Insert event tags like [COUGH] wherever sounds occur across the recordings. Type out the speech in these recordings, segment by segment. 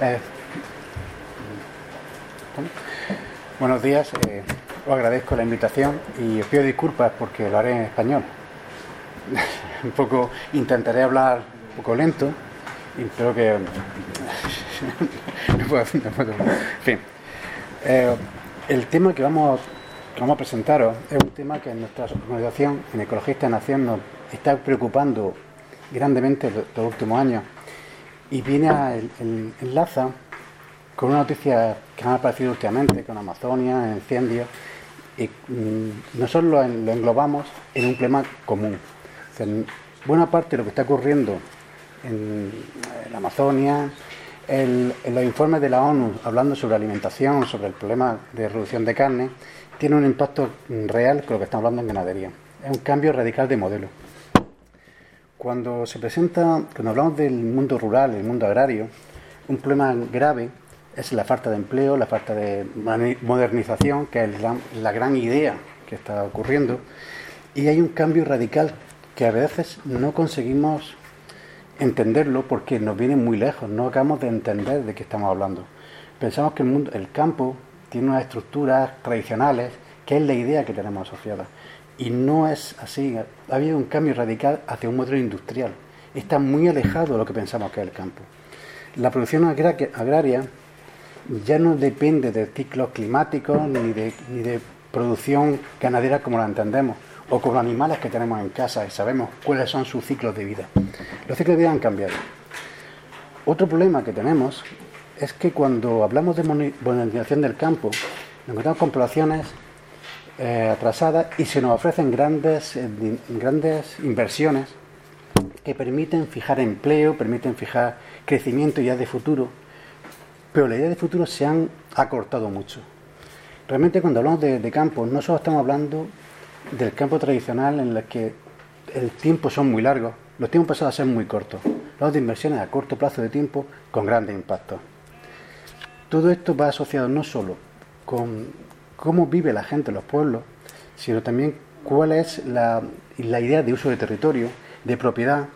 Eh, buenos días, eh, os agradezco la invitación y os pido disculpas porque lo haré en español. [LAUGHS] un poco intentaré hablar un poco lento y creo que [LAUGHS] no puedo, no puedo. En fin, eh, el tema que vamos, que vamos a presentaros es un tema que en nuestra organización, en Ecologista Nación, nos está preocupando grandemente los últimos años y viene a el, enlaza con una noticia que ha aparecido últimamente con Amazonia, incendios, y mm, nosotros lo, lo, englobamos en un problema común. Sea, buena parte de lo que está ocurriendo en, en la Amazonia, en los informes de la ONU hablando sobre alimentación, sobre el problema de reducción de carne, tiene un impacto real con lo que estamos hablando en ganadería. Es un cambio radical de modelo. Cuando se presenta, cuando hablamos del mundo rural, el mundo agrario, un problema grave es la falta de empleo, la falta de modernización, que es la, la gran idea que está ocurriendo, y hay un cambio radical que a veces no conseguimos entenderlo porque nos viene muy lejos, no acabamos de entender de qué estamos hablando. Pensamos que el, mundo, el campo tiene unas estructuras tradicionales, que es la idea que tenemos asociada. Y no es así. Ha habido un cambio radical hacia un modelo industrial. Está muy alejado de lo que pensamos que es el campo. La producción agraria ya no depende de ciclos climáticos ni de, ni de producción ganadera como la entendemos, o con animales que tenemos en casa y sabemos cuáles son sus ciclos de vida. Los ciclos de vida han cambiado. Otro problema que tenemos es que cuando hablamos de modernización del campo, nos encontramos con poblaciones eh, atrasadas y se nos ofrecen grandes, grandes inversiones que permiten fijar empleo, permiten fijar crecimiento ya de futuro, pero la idea de futuro se han acortado mucho. Realmente cuando hablamos de, de campo, no solo estamos hablando del campo tradicional en el que el tiempo son muy largos, los tiempos pasados a ser muy cortos, hablamos de inversiones a corto plazo de tiempo con grandes impactos. Todo esto va asociado no solo con cómo vive la gente en los pueblos, sino también cuál es la, idea de uso de territorio, de propiedad.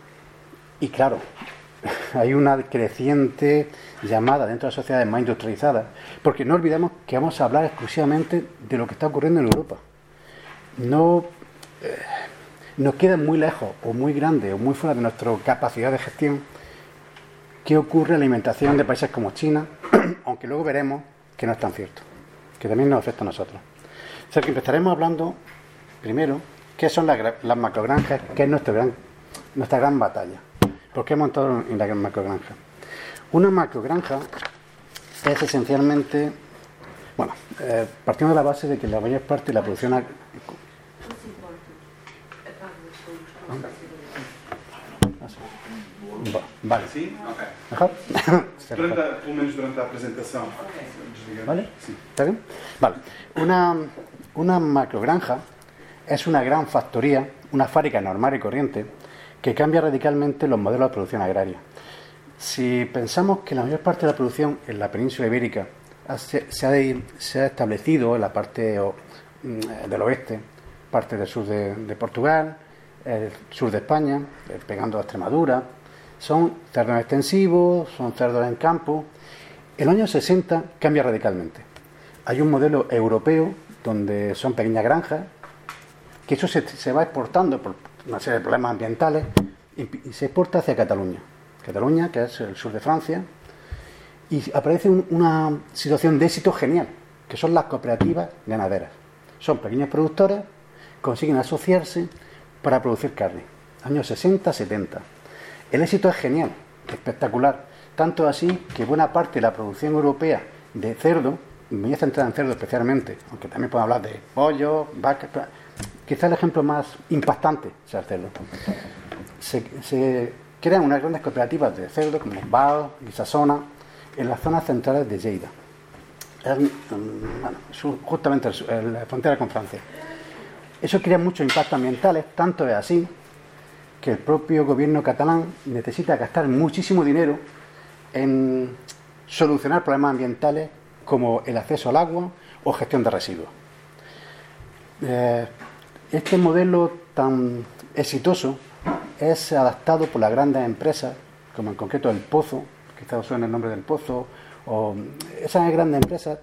Y claro, [LAUGHS] hay una creciente llamada dentro de las sociedades más industrializadas, porque no olvidemos que vamos a hablar exclusivamente de lo que está ocurriendo en Europa. No eh, nos queda muy lejos o muy grande o muy fuera de nuestra capacidad de gestión qué ocurre en la alimentación de países como China, [CLEARS THROAT] aunque luego veremos que no es tan cierto, que también nos afecta a nosotros. O sea que empezaremos hablando primero qué son las, las macrogranjas, qué es nuestra gran, nuestra gran batalla. ¿Por qué hemos entrado en la gran macrogranja? Una macrogranja es esencialmente, bueno, eh, partiendo de la base de que la mayor parte de la producción ag- Va- Vale. Sim? [LAUGHS] Ok. Mejor? Durante a, pelo menos durante a apresentação. Desligar. ¿Vale? Sim. ¿Está bien? Vale. Una, una macrogranja es una gran factoría, una fábrica normal y corriente, que cambia radicalmente los modelos de producción agraria. Si pensamos que la mayor parte de la producción en la península ibérica se, se ha, de- se ha establecido en la parte o, mm, del oeste, parte del sur de, de Portugal, el sur de España, eh, pegando a Extremadura, son cerdos extensivos, son cerdos en campo. En los años 60 cambia radicalmente. Hay un modelo europeo donde son pequeñas granjas, que eso se, va exportando por una serie de problemas ambientales y, se exporta hacia Cataluña. Cataluña, que es el sur de Francia, y aparece un- una situación de éxito genial, que son las cooperativas ganaderas. Son pequeños productores, consiguen asociarse para producir carne. Años 60-70. El éxito es genial, espectacular. Tanto así que buena parte de la producción europea de cerdo, me voy a en cerdo especialmente, aunque también puedo hablar de pollo, vaca, quizá el ejemplo más impactante sea el cerdo. Se, crean unas grandes cooperativas de cerdo como Bao y Sasona en las zonas centrales de Lleida. Mm, bueno, justamente el la frontera con Francia. Eso crea muchos impactos ambientales, tanto es así que el propio gobierno catalán necesita gastar muchísimo dinero en solucionar problemas ambientales como el acceso al agua o gestión de residuos. Eh, este modelo tan exitoso es adaptado por las grandes empresas, como en concreto el Pozo, quizás os suene el nombre del Pozo, o esas grandes empresas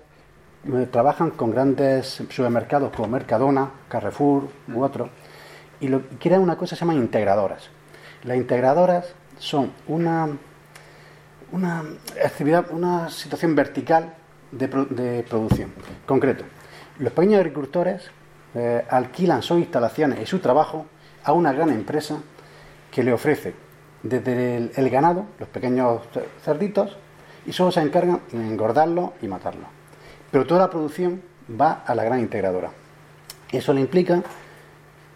eh, trabajan con grandes supermercados como Mercadona, Carrefour u otros, y lo, crean una cosa que se llama integradoras. Las integradoras son una, una actividad, una situación vertical de, de producción. Concreto, los pequeños agricultores eh, alquilan sus instalaciones y su trabajo a una gran empresa que le ofrece desde el, ganado, los pequeños cerditos, y solo se encargan de engordarlo y matarlo. Pero toda la producción va a la gran integradora. Eso le implica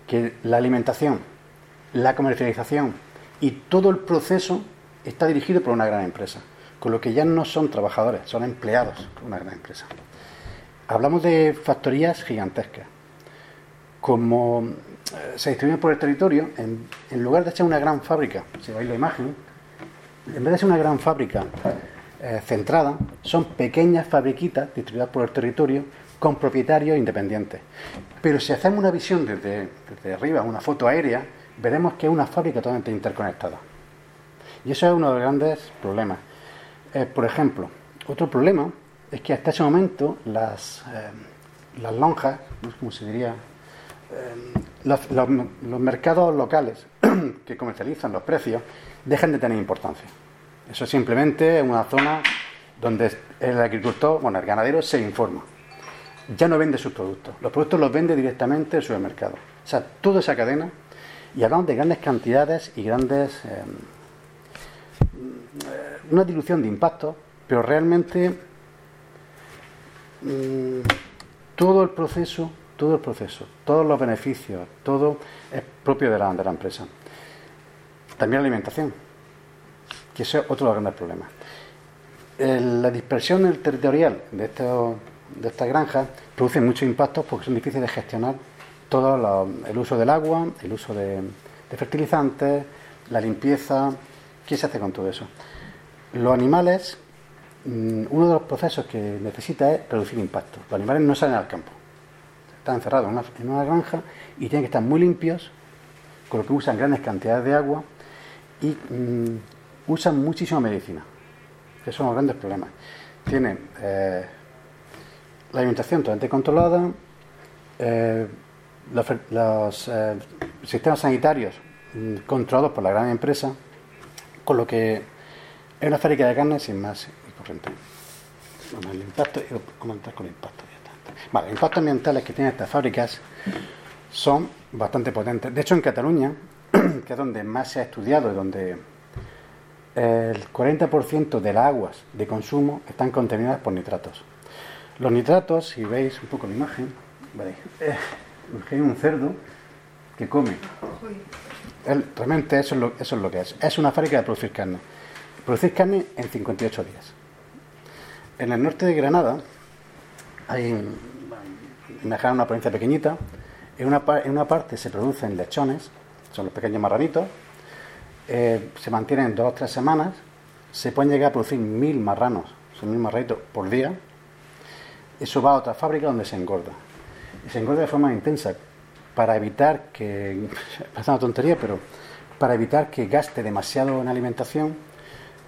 que la alimentación, la comercialización y todo el proceso está dirigido por una gran empresa, con lo que ya no son trabajadores, son empleados de una gran empresa. Hablamos de factorías gigantescas. Como eh, se distribuyen por el territorio, en, lugar de ser una gran fábrica, si veis la imagen, en vez de ser una gran fábrica eh, centrada, son pequeñas fabriquitas distribuidas por el territorio con propietarios independientes. Pero si hacemos una visión desde, arriba, una foto aérea, veremos que es una fábrica totalmente interconectada. Y eso es uno de los grandes problemas. Eh, por ejemplo, otro problema es que hasta ese momento las, eh, las lonjas, cómo se diría, eh, los, los, mercados locales [CLEARS THROAT] que comercializan los precios dejan de tener importancia. Eso simplemente es una zona donde el agricultor, bueno, el ganadero se informa. Ya no vende sus productos. Los productos los vende directamente el supermercado. O sea, toda esa cadena. Y hablamos de grandes cantidades y grandes. Eh, una dilución de impactos, pero realmente Mm, todo el proceso, todo el proceso, todos los beneficios, todo es propio de la, de la empresa. También la alimentación, que ese es otro de los grandes problemas. la dispersión territorial de, de estas granjas produce muchos impactos porque son difíciles de gestionar todo el uso del agua, el uso de, fertilizantes, la limpieza. ¿Qué se hace con todo eso? Los animales Mm, uno de los procesos que necesita es reducir impacto. Los animales no salen al campo. Están encerrados en una, granja y tienen que estar muy limpios, con lo que usan grandes cantidades de agua y mm, usan muchísima medicina, que son los grandes problemas. Tienen eh, la alimentación totalmente controlada, eh, los, eh, sistemas sanitarios mm, controlados por la gran empresa, con lo que es una fábrica de carne sin más el impacto, con impacto. Vale, los impactos ambientales que tienen estas fábricas son bastante potentes. De hecho, en Cataluña, [CLEARS THROAT] que es donde más se ha estudiado y donde el 40% de las aguas de consumo están contenidas por nitratos. Los nitratos, si veis un poco la imagen, eh, hay un cerdo que come. realmente eso es, lo, eso es lo que es. Es una fábrica de producir carne. Producir carne en 58 días en el norte de Granada, hay, una provincia pequeñita, en una, en una parte se producen lechones, son los pequeños marranitos, eh, se mantienen dos o tres semanas, se pueden llegar a producir mil marranos, son mil marranitos por día, eso va a otra fábrica donde se engorda. Y se engorda de forma intensa para evitar que, [LAUGHS] parece una tontería, pero para evitar que gaste demasiado en alimentación,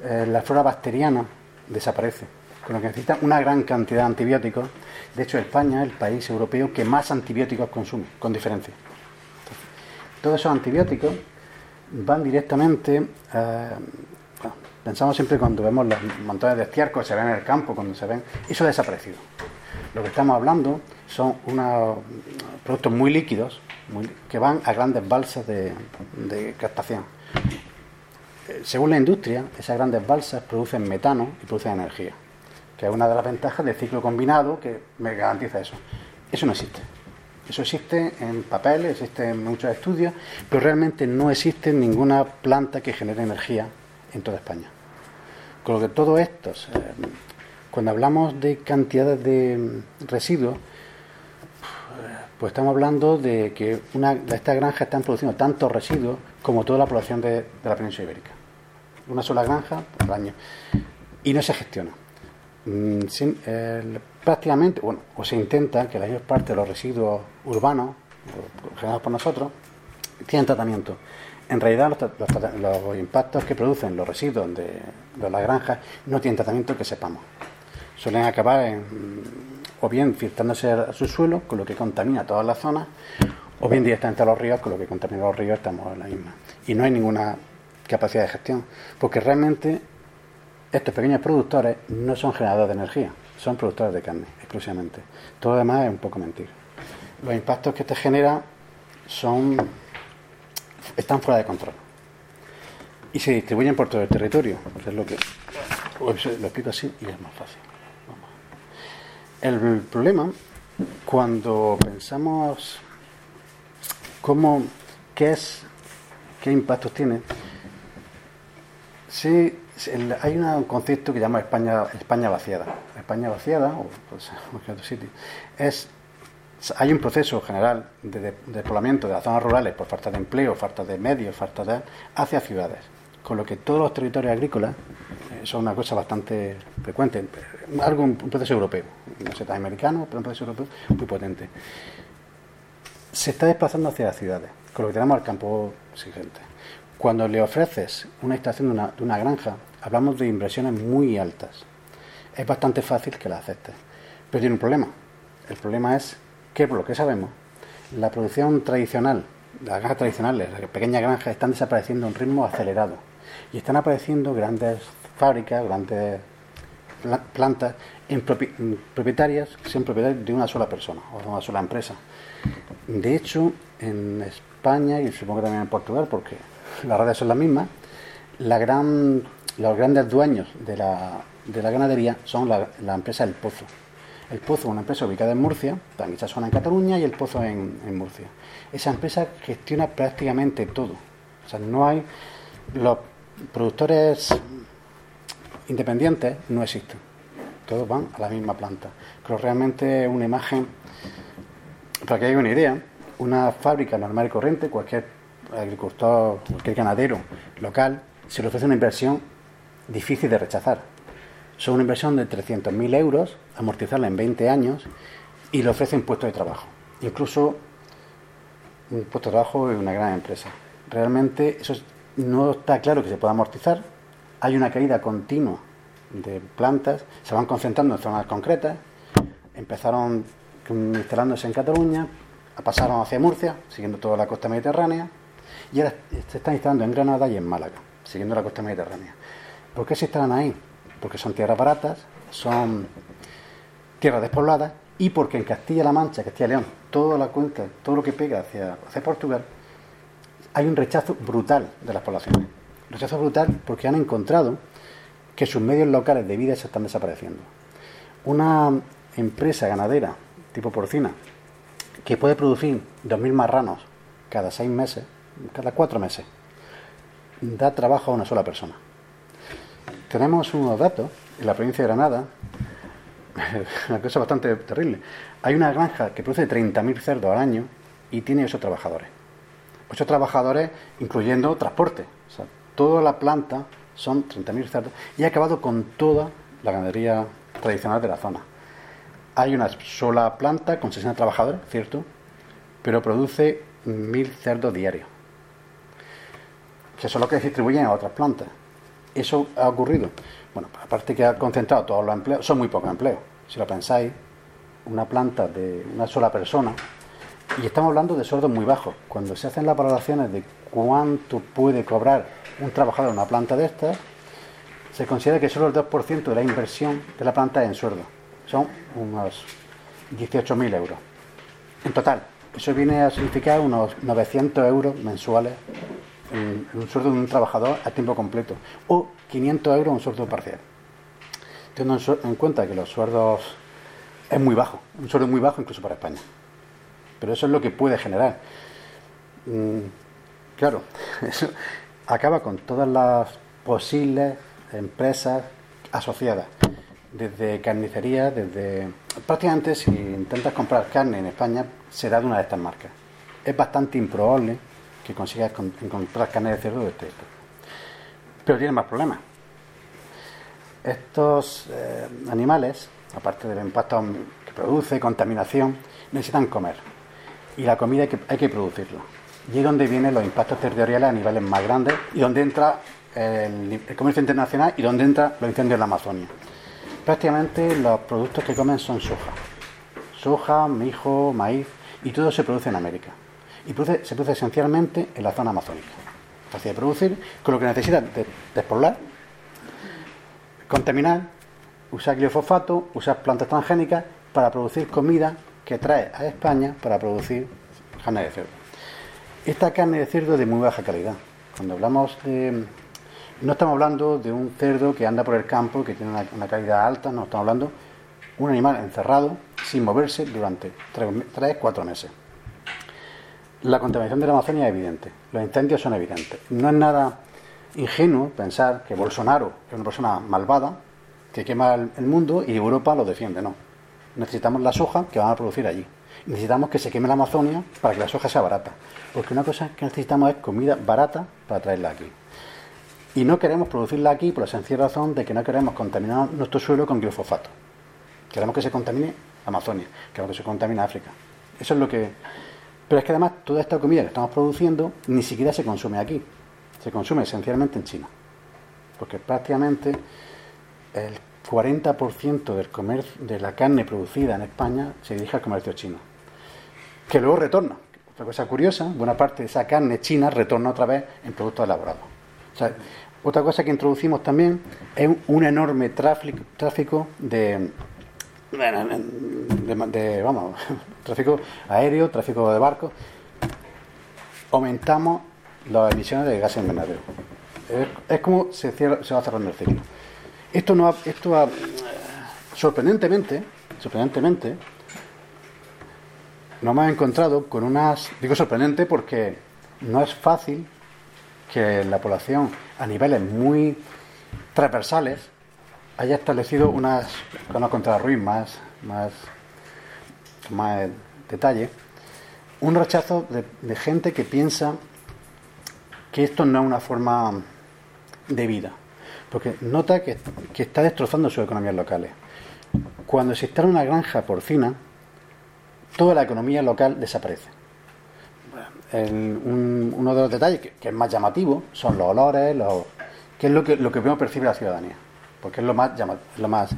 eh, la flora bacteriana desaparece con lo que necesita una gran cantidad de antibióticos. De hecho, España es el país europeo que más antibióticos consume, con diferencia. todos esos antibióticos van directamente, eh, pensamos siempre cuando vemos los montones de estiércol se ven en el campo, cuando se ven, eso ha desaparecido. Lo que estamos hablando son unos productos muy líquidos que van a grandes balsas de, captación. Eh, según la industria, esas grandes balsas producen metano y producen energía que es una de las ventajas del ciclo combinado que me garantiza eso. Eso no existe. Eso existe en papel, existe en muchos estudios, pero realmente no existe ninguna planta que genere energía en toda España. Con lo que todos estos, eh, cuando hablamos de cantidades de residuos, pues estamos hablando de que estas granjas están produciendo tantos residuos como toda la población de, la península ibérica. Una sola granja por año. Y no se gestiona. Mm, prácticamente, bueno, o se intenta que la mayor parte de los residuos urbanos, generados por nosotros, tienen tratamiento. en realidad los, impactos que producen los residuos de las granjas no tienen tratamiento que sepamos. Suelen acabar o bien filtrándose a su suelo, con lo que contamina todas las zonas, o bien directamente a los ríos, con lo que contamina los ríos estamos en la misma. Y no hay ninguna capacidad de gestión, porque realmente estos pequeños productores no son generadores de energía, son productores de carne, exclusivamente. Todo lo demás es un poco mentir. Los impactos que este genera son están fuera de control y se distribuyen por todo el territorio. Es lo que lo explico así y es más fácil. El problema cuando pensamos cómo qué es qué impactos tiene. Sí hay un concepto que llama España España vaciada. España vaciada o pues, [LAUGHS] sitio es hay un proceso general de, despoblamiento de las zonas rurales por falta de empleo, falta de medios, falta de hacia ciudades, con lo que todos los territorios agrícolas eh, son una cosa bastante frecuente, algo un, proceso europeo, no sé, americano, pero un proceso europeo muy potente. Se está desplazando hacia las ciudades, con lo que tenemos al campo exigente. Cuando le ofreces una instalación de una, de una granja, hablamos de inversiones muy altas. Es bastante fácil que la aceptes, pero tiene un problema. El problema es que por lo que sabemos, la producción tradicional, las granjas tradicionales, las pequeñas granjas, están desapareciendo a un ritmo acelerado. Y están apareciendo grandes fábricas, grandes plantas en propietarias, que sean propietarias de una sola persona o de una sola empresa. De hecho, en España y supongo que también en Portugal, porque [LAUGHS] las redes son las mismas, la gran, los grandes dueños de la, de la ganadería son la, empresa El Pozo el Pozo es una empresa ubicada en Murcia, también esa zona en Cataluña y el Pozo en, Murcia. Esa empresa gestiona prácticamente todo. O sea, no hay. Los productores independientes no existen. Todos van a la misma planta. Pero realmente una imagen, para que haya una idea, una fábrica normal y corriente, cualquier agricultor, cualquier ganadero local, se le ofrece una inversión difícil de rechazar son una inversión de 300.000 euros, amortizarla en 20 años y le ofrecen puestos de trabajo. Incluso un puesto de trabajo en una gran empresa. Realmente eso no está claro que se pueda amortizar. Hay una caída continua de plantas, se van concentrando en zonas concretas. Empezaron instalándose en Cataluña, pasaron hacia Murcia, siguiendo toda la costa mediterránea, y ahora se están instalando en Granada y en Málaga, siguiendo la costa mediterránea. ¿Por qué se instalan ahí? porque son tierras baratas, son tierras despobladas y porque en Castilla-La Mancha, Castilla León, toda la cuenca, todo lo que pega hacia, hacia Portugal, hay un rechazo brutal de las poblaciones. Rechazo brutal porque han encontrado que sus medios locales de vida se están desapareciendo. Una empresa ganadera tipo porcina que puede producir 2.000 marranos cada seis meses, cada cuatro meses, da trabajo a una sola persona tenemos unos datos en la provincia de Granada, [LAUGHS] una cosa bastante terrible. Hay una granja que produce 30.000 cerdos al año y tiene 8 trabajadores. 8 trabajadores incluyendo transporte. Toda la planta son 30.000 cerdos y ha acabado con toda la ganadería tradicional de la zona. Hay una sola planta con 60 trabajadores, cierto, pero produce 1.000 cerdos diarios. Que son los que distribuyen a otras plantas eso ha ocurrido. Bueno, aparte que ha concentrado todos los empleos, son muy pocos empleos. Si lo pensáis, una planta de una sola persona, y estamos hablando de sueldos muy bajos. Cuando se hacen las valoraciones de cuánto puede cobrar un trabajador en una planta de estas, se considera que solo el 2% de la inversión de la planta es en sueldo. Son unos 18.000 euros. En total, eso viene a significar unos 900 euros mensuales en, un sueldo de un trabajador a tiempo completo o 500 euros en un sueldo parcial. Teniendo en cuenta que los sueldos es muy bajo, un sueldo muy bajo incluso para España. Pero eso es lo que puede generar. Mm, claro, [LAUGHS] eso acaba con todas las posibles empresas asociadas, desde carnicería, desde prácticamente si intentas comprar carne en España será de una de estas marcas. Es bastante improbable que consigas encontrar carne de cerdo de este tipo. Pero tiene más problemas. Estos eh, animales, aparte del impacto que produce, contaminación, necesitan comer. Y la comida hay que, hay que producirla. y es donde vienen los impactos territoriales a niveles más grandes y donde entra el, comercio internacional y donde entran los incendios en la Amazonia. Prácticamente los productos que comen son soja. Soja, mijo, maíz y todo se produce en América. Y se produce esencialmente en la zona amazónica. Fácil de producir, con lo que necesita de, despoblar, contaminar, usar glifosfato, usar plantas transgénicas para producir comida que trae a España para producir carne de cerdo. Esta carne de cerdo es de muy baja calidad. Cuando hablamos de no estamos hablando de un cerdo que anda por el campo, que tiene una, calidad alta, no estamos hablando de un animal encerrado, sin moverse durante 3-4 meses. La contaminación de la Amazonia es evidente, los incendios son evidentes. No es nada ingenuo pensar que Bolsonaro es una persona malvada que quema el mundo y Europa lo defiende, no. Necesitamos la soja que van a producir allí. Necesitamos que se queme la Amazonia para que la soja sea barata. Porque una cosa que necesitamos es comida barata para traerla aquí. Y no queremos producirla aquí por la sencilla razón de que no queremos contaminar nuestro suelo con glifosato. Queremos que se contamine Amazonia, queremos que se contamine África. Eso es lo que. Pero es que además toda esta comida que estamos produciendo ni siquiera se consume aquí. Se consume esencialmente en China. Porque prácticamente el 40% del comercio, de la carne producida en España se dirige al comercio chino. Que luego retorna. Otra cosa curiosa, buena parte de esa carne china retorna otra vez en productos elaborados. Otra cosa que introducimos también es un enorme tráfico, de, vamos, [LAUGHS] tráfico aéreo, tráfico de barcos. Aumentamos las emisiones de gases invernadero. Es, es, como se, cierra, se va cerrando el ciclo. Esto no esto sorprendentemente, sorprendentemente, nos hemos encontrado con unas, digo sorprendente porque no es fácil que la población a niveles muy transversales haya establecido unas, con contra Ruiz más, más, más detalle, un rechazo de, gente que piensa que esto no es una forma de vida, porque nota que, que está destrozando sus economías locales. Cuando se instala una granja porcina, toda la economía local desaparece uno de los detalles que, es más llamativo son los olores, los, que es lo que, lo que primero percibe la ciudadanía, porque es lo más lo más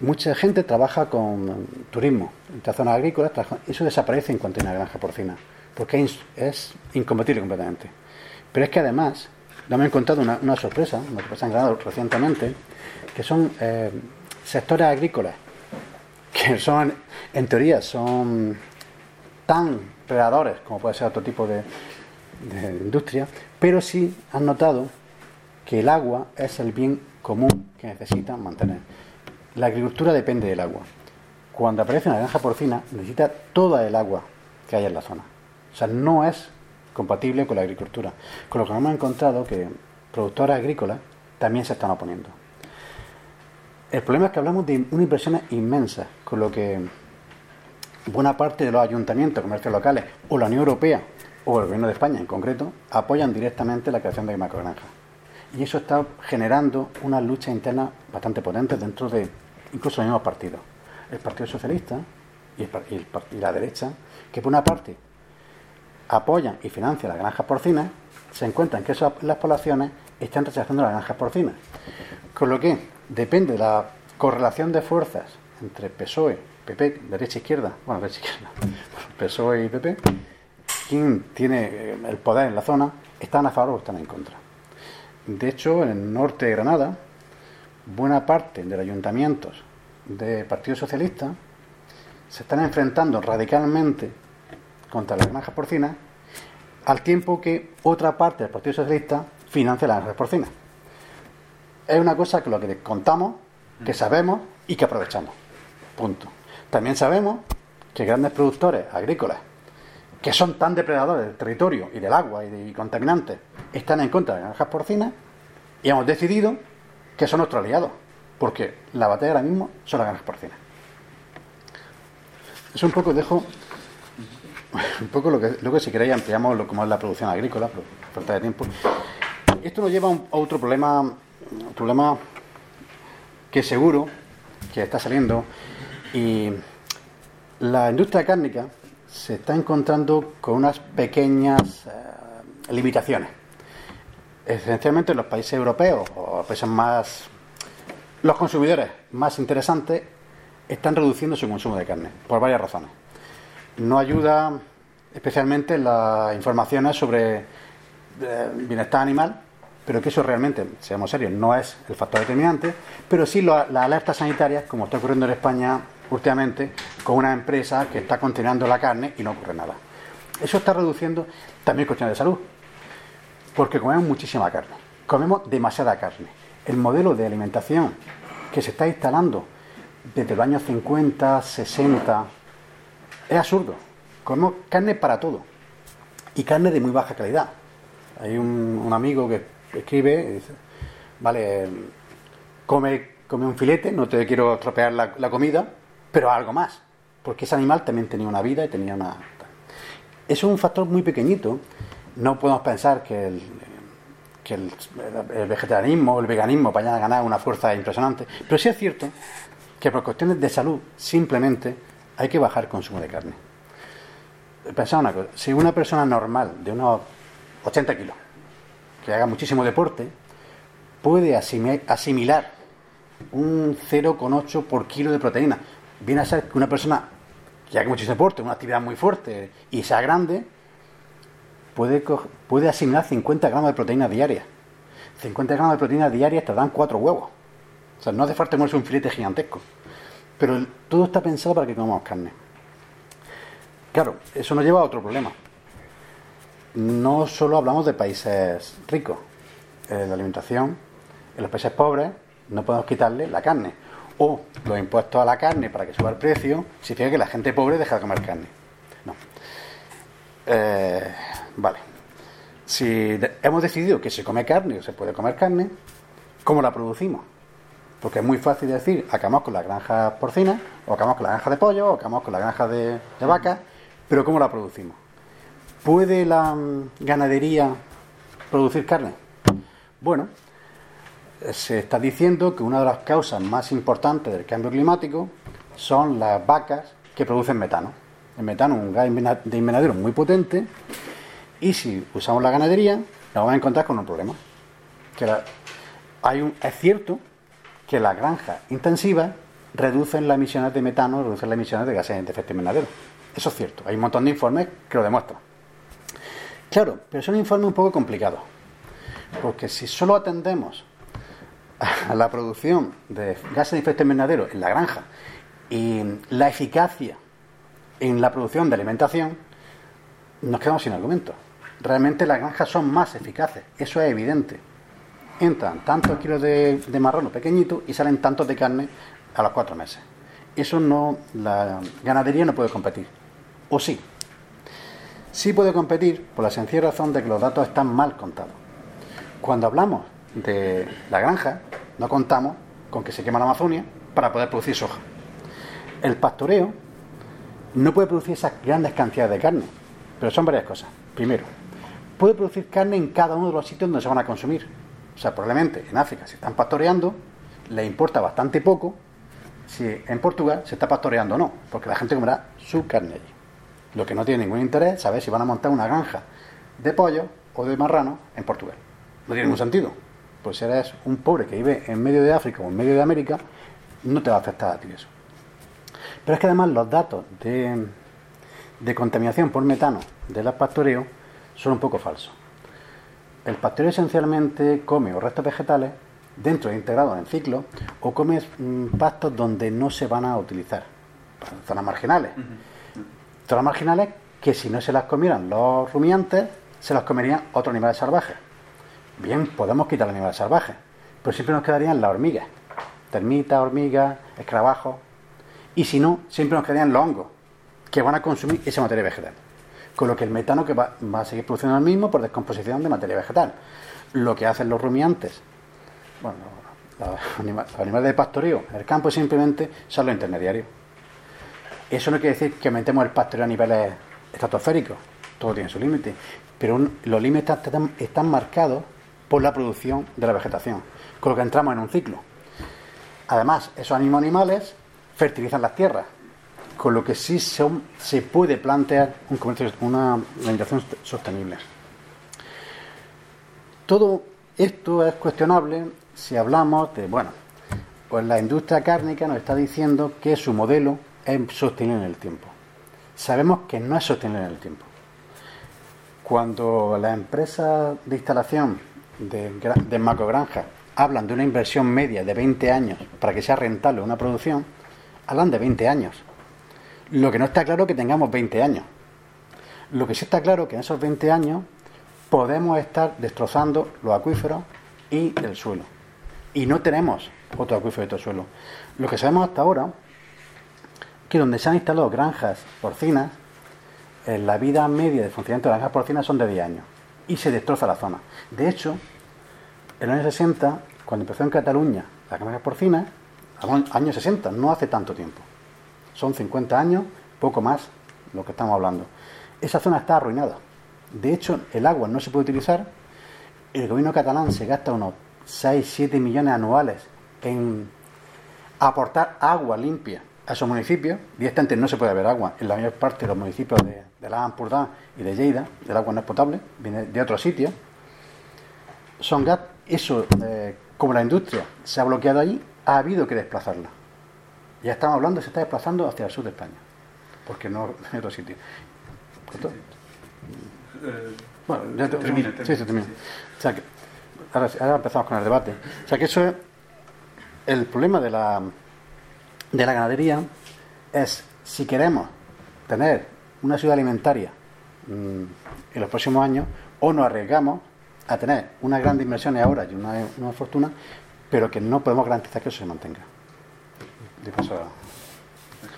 mucha gente trabaja con turismo entre zonas agrícolas, eso desaparece en cuanto a una granja porcina, porque es, incompatible completamente. Pero es que además, no me han contado una, una sorpresa, una sorpresa han ganado recientemente, que son eh, sectores agrícolas, que son, en teoría, son tan predadores como puede ser otro tipo de, industria, pero sí han notado que el agua es el bien común que necesitan mantener. La agricultura depende del agua. Cuando aparece una granja porcina, necesita toda el agua que hay en la zona. O sea, no es compatible con la agricultura. Con lo que hemos encontrado que productoras agrícolas también se están oponiendo. El problema es que hablamos de una inversión inmensa, con lo que buena parte de los ayuntamientos, comercios locales o la Unión Europea o el Gobierno de España en concreto apoyan directamente la creación de macrogranjas. Y eso está generando una lucha interna bastante potente dentro de incluso los mismos partidos. El Partido Socialista y, y, la derecha, que por una parte apoyan y financian las granjas porcinas, se encuentran que las poblaciones están rechazando las granjas porcinas. Con lo que depende de la correlación de fuerzas entre PSOE PP, derecha izquierda, bueno, derecha izquierda, [LAUGHS] PSOE y PP, quien tiene eh, el poder en la zona, están a favor o están en contra. De hecho, en el norte de Granada, buena parte de los ayuntamientos del Partido Socialista se están enfrentando radicalmente contra las granjas porcinas, al tiempo que otra parte del Partido Socialista financia las granjas porcinas. Es una cosa que lo que contamos, que sabemos y que aprovechamos. Punto. También sabemos que grandes productores agrícolas, que son tan depredadores del territorio y del agua y, de, contaminantes, están en contra de las granjas porcinas y hemos decidido que son nuestros aliados, porque la batalla ahora mismo son las granjas porcinas. Eso un poco dejo [LAUGHS] un poco lo que, lo que si queréis ampliamos lo como es la producción agrícola, por falta de tiempo. Esto nos lleva a, otro problema, un problema que seguro que está saliendo y la industria cárnica se está encontrando con unas pequeñas eh, limitaciones. Esencialmente los países europeos o países más... Los consumidores más interesantes están reduciendo su consumo de carne, por varias razones. No ayuda especialmente las informaciones sobre eh, bienestar animal, pero que eso realmente, seamos serios, no es el factor determinante, pero sí las alertas sanitarias, como está ocurriendo en España últimamente, con una empresa que está continuando la carne y no ocurre nada. Eso está reduciendo también cuestiones de salud, porque comemos muchísima carne, comemos demasiada carne. El modelo de alimentación que se está instalando desde los años 50, 60, es absurdo. Comemos carne para todo y carne de muy baja calidad. Hay un, amigo que escribe dice, vale, come, un filete, no te quiero estropear la, comida, pero algo más, porque ese animal también tenía una vida y tenía una... Eso es un factor muy pequeñito. No podemos pensar que el, que el, vegetarianismo o el veganismo vayan a ganar una fuerza impresionante, pero sí es cierto que por cuestiones de salud simplemente hay que bajar el consumo de carne. Pensad una cosa, si una persona normal de unos 80 kilos, que haga muchísimo deporte, puede asimilar un 0,8 por kilo de proteína, viene a ser que una persona que haga muchísimo deporte, una actividad muy fuerte y sea grande, puede, puede asimilar 50 gramos de proteína diaria. 50 gramos de proteína diaria te dan 4 huevos. O sea, no hace falta comerse un filete gigantesco. Pero todo está pensado para que comamos carne. Claro, eso nos lleva a otro problema. No solo hablamos de países ricos. En la alimentación, en los países pobres, no podemos quitarle la carne. O los impuestos a la carne para que suba el precio, significa que la gente pobre deja de comer carne. No. Eh, vale. Si hemos decidido que se come carne o se puede comer carne, ¿cómo la producimos? Porque es muy fácil decir, acabamos con la granja porcina, o acabamos con la granja de pollo, o acabamos con la granja de, de vaca, pero ¿cómo la producimos? ¿Puede la mm, ganadería producir carne? Bueno, se está diciendo que una de las causas más importantes del cambio climático son las vacas que producen metano. El metano es un gas de invernadero muy potente y si usamos la ganadería nos vamos a encontrar con un problema. Que hay un, es cierto que las granjas intensivas reducen las emisiones de metano, reducen las emisiones de gases de efecto invernadero. Eso es cierto, hay un montón de informes que lo demuestran. Claro, pero es un informe un poco complicado, porque si solo atendemos a la producción de gases de efecto invernadero en la granja y la eficacia en la producción de alimentación, nos quedamos sin argumentos. Realmente las granjas son más eficaces, eso es evidente entran tantos kilos de, de marrano pequeñito y salen tantos de carne a los cuatro meses. Eso no, la ganadería no puede competir. ¿O sí? Sí puede competir por la sencilla razón de que los datos están mal contados. Cuando hablamos de la granja, no contamos con que se quema la Amazonia para poder producir soja. El pastoreo no puede producir esas grandes cantidades de carne, pero son varias cosas. Primero, puede producir carne en cada uno de los sitios donde se van a consumir. O sea, probablemente en África se están pastoreando, le importa bastante poco si en Portugal se está pastoreando o no, porque la gente comerá su carne allí. Lo que no tiene ningún interés es saber si van a montar una granja de pollo o de marrano en Portugal. No tiene ningún sentido. Pues si eres un pobre que vive en medio de África o en medio de América, no te va a afectar a ti eso. Pero es que además los datos de, de contaminación por metano de los pastoreos son un poco falsos. El pastoreo esencialmente come o restos vegetales dentro de integrados en ciclo o come mm, pastos donde no se van a utilizar, zonas marginales. Zonas marginales que si no se las comieran los rumiantes, se las comerían otros animales salvajes. Bien, podemos quitar los animales salvajes, pero siempre nos quedarían las hormigas, termitas, hormigas, escarabajos, y si no, siempre nos quedarían los hongos, que van a consumir esa materia vegetal con lo que el metano que va, a seguir produciendo el mismo por descomposición de materia vegetal. Lo que hacen los rumiantes, bueno, los animales de pastoreo el campo simplemente son los intermediarios. Eso no quiere decir que aumentemos el pastoreo a niveles estratosféricos, todo tiene su límite, pero los límites están, están marcados por la producción de la vegetación, con lo que entramos en un ciclo. Además, esos animales fertilizan las tierras, con lo que sí se puede plantear un comercio, una alimentación sostenible. Todo esto es cuestionable si hablamos de, bueno, pues la industria cárnica nos está diciendo que su modelo es sostenible en el tiempo. Sabemos que no es sostenible en el tiempo. Cuando las empresas de instalación de, de macrogranjas hablan de una inversión media de 20 años para que sea rentable una producción, hablan de 20 años. Lo que no está claro es que tengamos 20 años. Lo que sí está claro es que en esos 20 años podemos estar destrozando los acuíferos y el suelo. Y no tenemos otro acuífero y otro suelo. Lo que sabemos hasta ahora es que donde se han instalado granjas porcinas, eh, la vida media de funcionamiento de granjas porcinas son de 10 años. Y se destroza la zona. De hecho, en los años 60, cuando empezó en Cataluña las granjas porcinas, años 60, no hace tanto tiempo. Son 50 años, poco más, lo que estamos hablando. Esa zona está arruinada. De hecho, el agua no se puede utilizar. El gobierno catalán se gasta unos 6, 7 millones anuales en aportar agua limpia a esos municipios. Directamente no se puede beber agua en la mayor parte de los municipios de, de la y de Lleida. El agua no es potable, viene de otro sitio. Son gas, eso, eh, como la industria se ha bloqueado allí, ha habido que desplazarla. Ya estamos hablando, se está desplazando hacia el sur de España, porque no en otro sitio. Eh, Bueno, ya te- Termina, Sí, termina, sí, termina. sí. O sea que, ahora, ahora empezamos con el debate. O sea que eso es el problema de la, de la ganadería es si queremos tener una ciudad alimentaria mm, en los próximos años o nos arriesgamos a tener unas grandes inversiones ahora y una, una fortuna, pero que no podemos garantizar que eso se mantenga. De paso,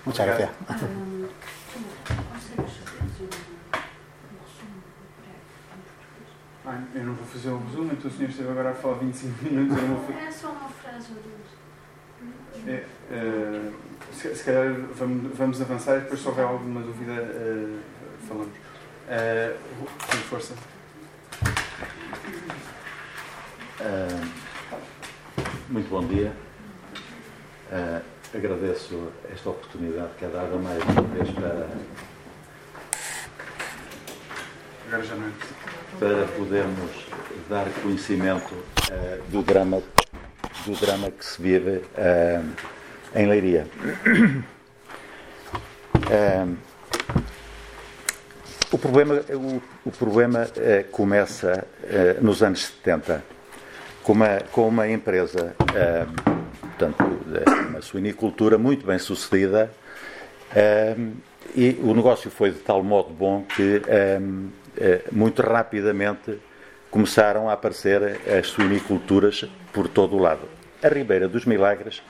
muchas gracias. ah, eu não vou fazer o resumo, então o senhor esteve agora a falar 25 minutos. Eu não vou É só uma frase ou duas. É, eh, se, se calhar vamos, vamos avançar e depois se houver alguma dúvida eh, falamos. Eh, com força. Ah, muito bom dia. Ah, agradeço esta oportunidade que é dada mais uma vez para, Agora já não é. para podermos dar conhecimento ah, do, drama, do drama que se vive ah, em Leiria. Ah, [COUGHS] o problema, o, o problema começa nos anos 70 com uma, com uma empresa, portanto, eh, uma suinicultura muito bem sucedida eh, e o negócio foi de tal modo bom que eh, eh, muito rapidamente começaram a aparecer as suiniculturas por todo o lado. A Ribeira dos Milagres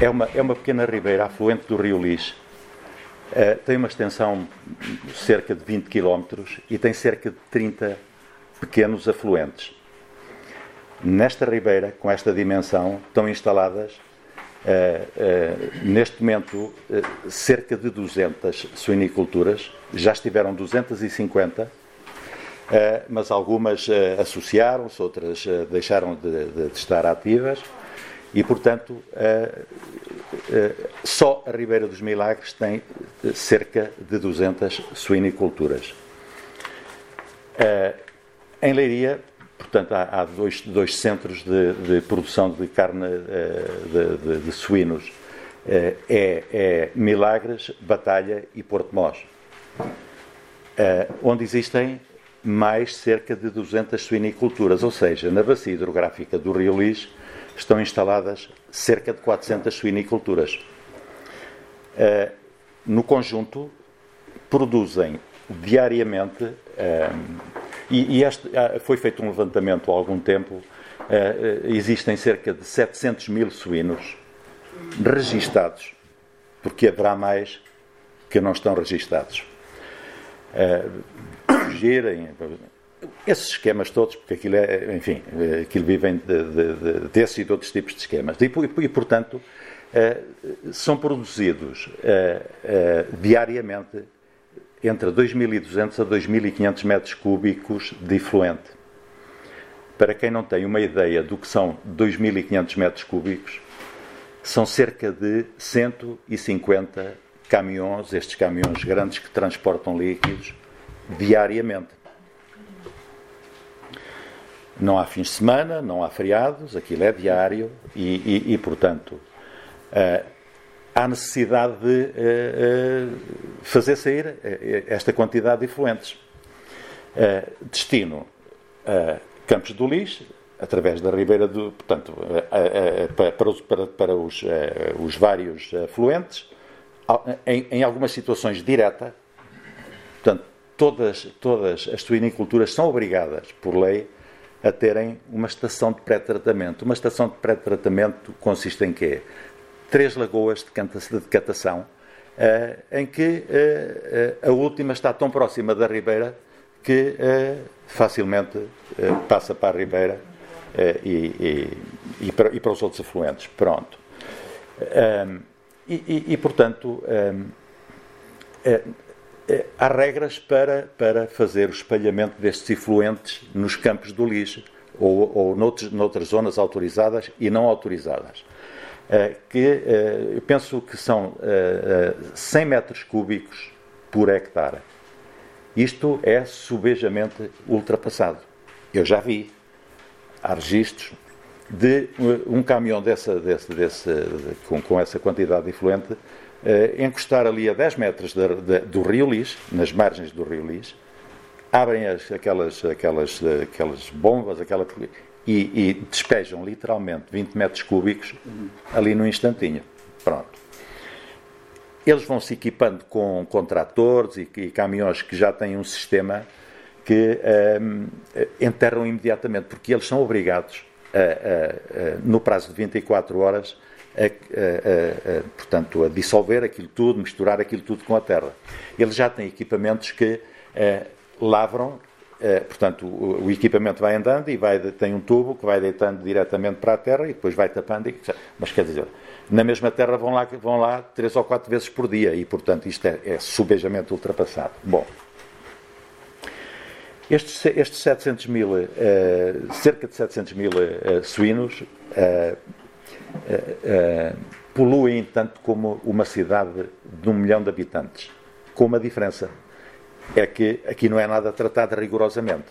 é uma, é uma pequena ribeira afluente do Rio Lis. Eh, tem uma extensão de cerca de 20 km e tem cerca de 30 pequenos afluentes. Nesta ribeira, com esta dimensão, estão instaladas, eh, eh, neste momento, eh, cerca de 200 suiniculturas. Já estiveram 250, eh, mas algumas associaram-se, outras deixaram de, de- de estar ativas. E, portanto, só a Ribeira dos Milagres tem cerca de 200 suiniculturas. Em Leiria, portanto, há, há dois, dois centros de, de produção de carne eh, de, de- de suínos. Eh, é, é Milagres, Batalha e Porto Mós, eh, onde existem mais cerca de 200 suiniculturas, ou seja, na bacia hidrográfica do Rio Lis estão instaladas cerca de 400 suiniculturas. No conjunto, produzem diariamente, e, e este, ah, foi feito um levantamento há algum tempo, eh, eh, existem cerca de 700 mil suínos registados, porque haverá mais que não estão registados. Fugirem, esses esquemas todos, porque aquilo é, enfim, aquilo vivem de, de, de, e de outros tipos de esquemas. E, e, portanto, são produzidos diariamente entre 2.200 a 2.500 metros cúbicos de efluente. Para quem não tem uma ideia do que são 2.500 metros cúbicos, são cerca de 150 caminhões, estes caminhões grandes que transportam líquidos diariamente. Não há fins de semana, não há feriados, aquilo é diário e, e, e portanto, uh, há necessidade de uh, uh, fazer sair esta quantidade de efluentes. destino Campos do Lixo, através da Ribeira do. Portanto, para, os, para, para os, os vários afluentes, em, em algumas situações direta, portanto, todas, todas as suiniculturas são obrigadas, por lei, a terem uma estação de pré-tratamento. Uma estação de pré-tratamento consiste em quê? Três lagoas de catação, uh, em que uh, uh, a última está tão próxima da ribeira que facilmente passa para a ribeira e, e, e, para, e, para, os outros afluentes. Pronto. Um, e, portanto, um, eh, há regras para, para fazer o espalhamento destes efluentes nos campos do lixo ou, ou noutros, noutras zonas autorizadas e não autorizadas. Uh, que uh, eu penso que são uh, 100 metros cúbicos por hectare. Isto é subejamente ultrapassado. Eu já vi. Há registros de um caminhão dessa, desse, desse, de, com, com essa quantidade de efluente uh, encostar ali a 10 metros de, de, do Rio Lis, nas margens do Rio Lis, abrem as, aquelas, aquelas, aquelas bombas aquela, e, e despejam literalmente 20 metros cúbicos ali no instantinho. Pronto. Eles vão se equipando com, com tratores e, e caminhões que já têm um sistema que um, enterram imediatamente, porque eles são obrigados, a, a, a, no prazo de 24 horas, portanto, a dissolver aquilo tudo, misturar aquilo tudo com a terra. Eles já têm equipamentos que eh, lavram, portanto, o, equipamento vai andando e vai, tem um tubo que vai deitando diretamente para a terra e depois vai tapando. E, mas quer dizer, na mesma terra vão lá, vão lá três ou quatro vezes por dia e, portanto, isto é, é subejamente ultrapassado. Bom. Estes, estes 700 mil, uh, cerca de 700 mil uh, suínos, uh, poluem tanto como uma cidade de um milhão de habitantes. Com uma diferença. É que aqui não é nada tratado rigorosamente.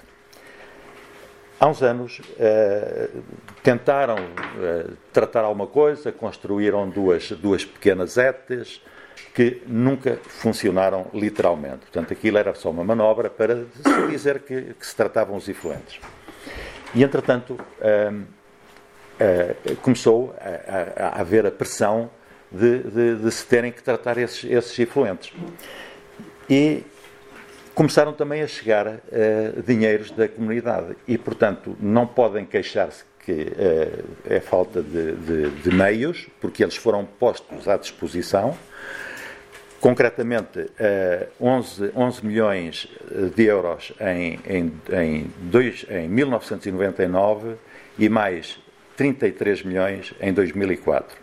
Há uns anos uh, tentaram uh, tratar alguma coisa, construíram duas, duas pequenas ETEs que nunca funcionaram literalmente. Portanto, aquilo era só uma manobra para dizer que, que se tratavam os influentes. E, entretanto, uh, começou a, a, a, haver a pressão de, de, de, se terem que tratar esses, esses efluentes. E começaram também a chegar uh, dinheiros da comunidade e, portanto, não podem queixar-se que uh, é falta de, de, de, meios, porque eles foram postos à disposição. Concretamente, uh, 11, 11 milhões de euros em, em, em, dois, em 1999 e mais 33 milhões em 2004.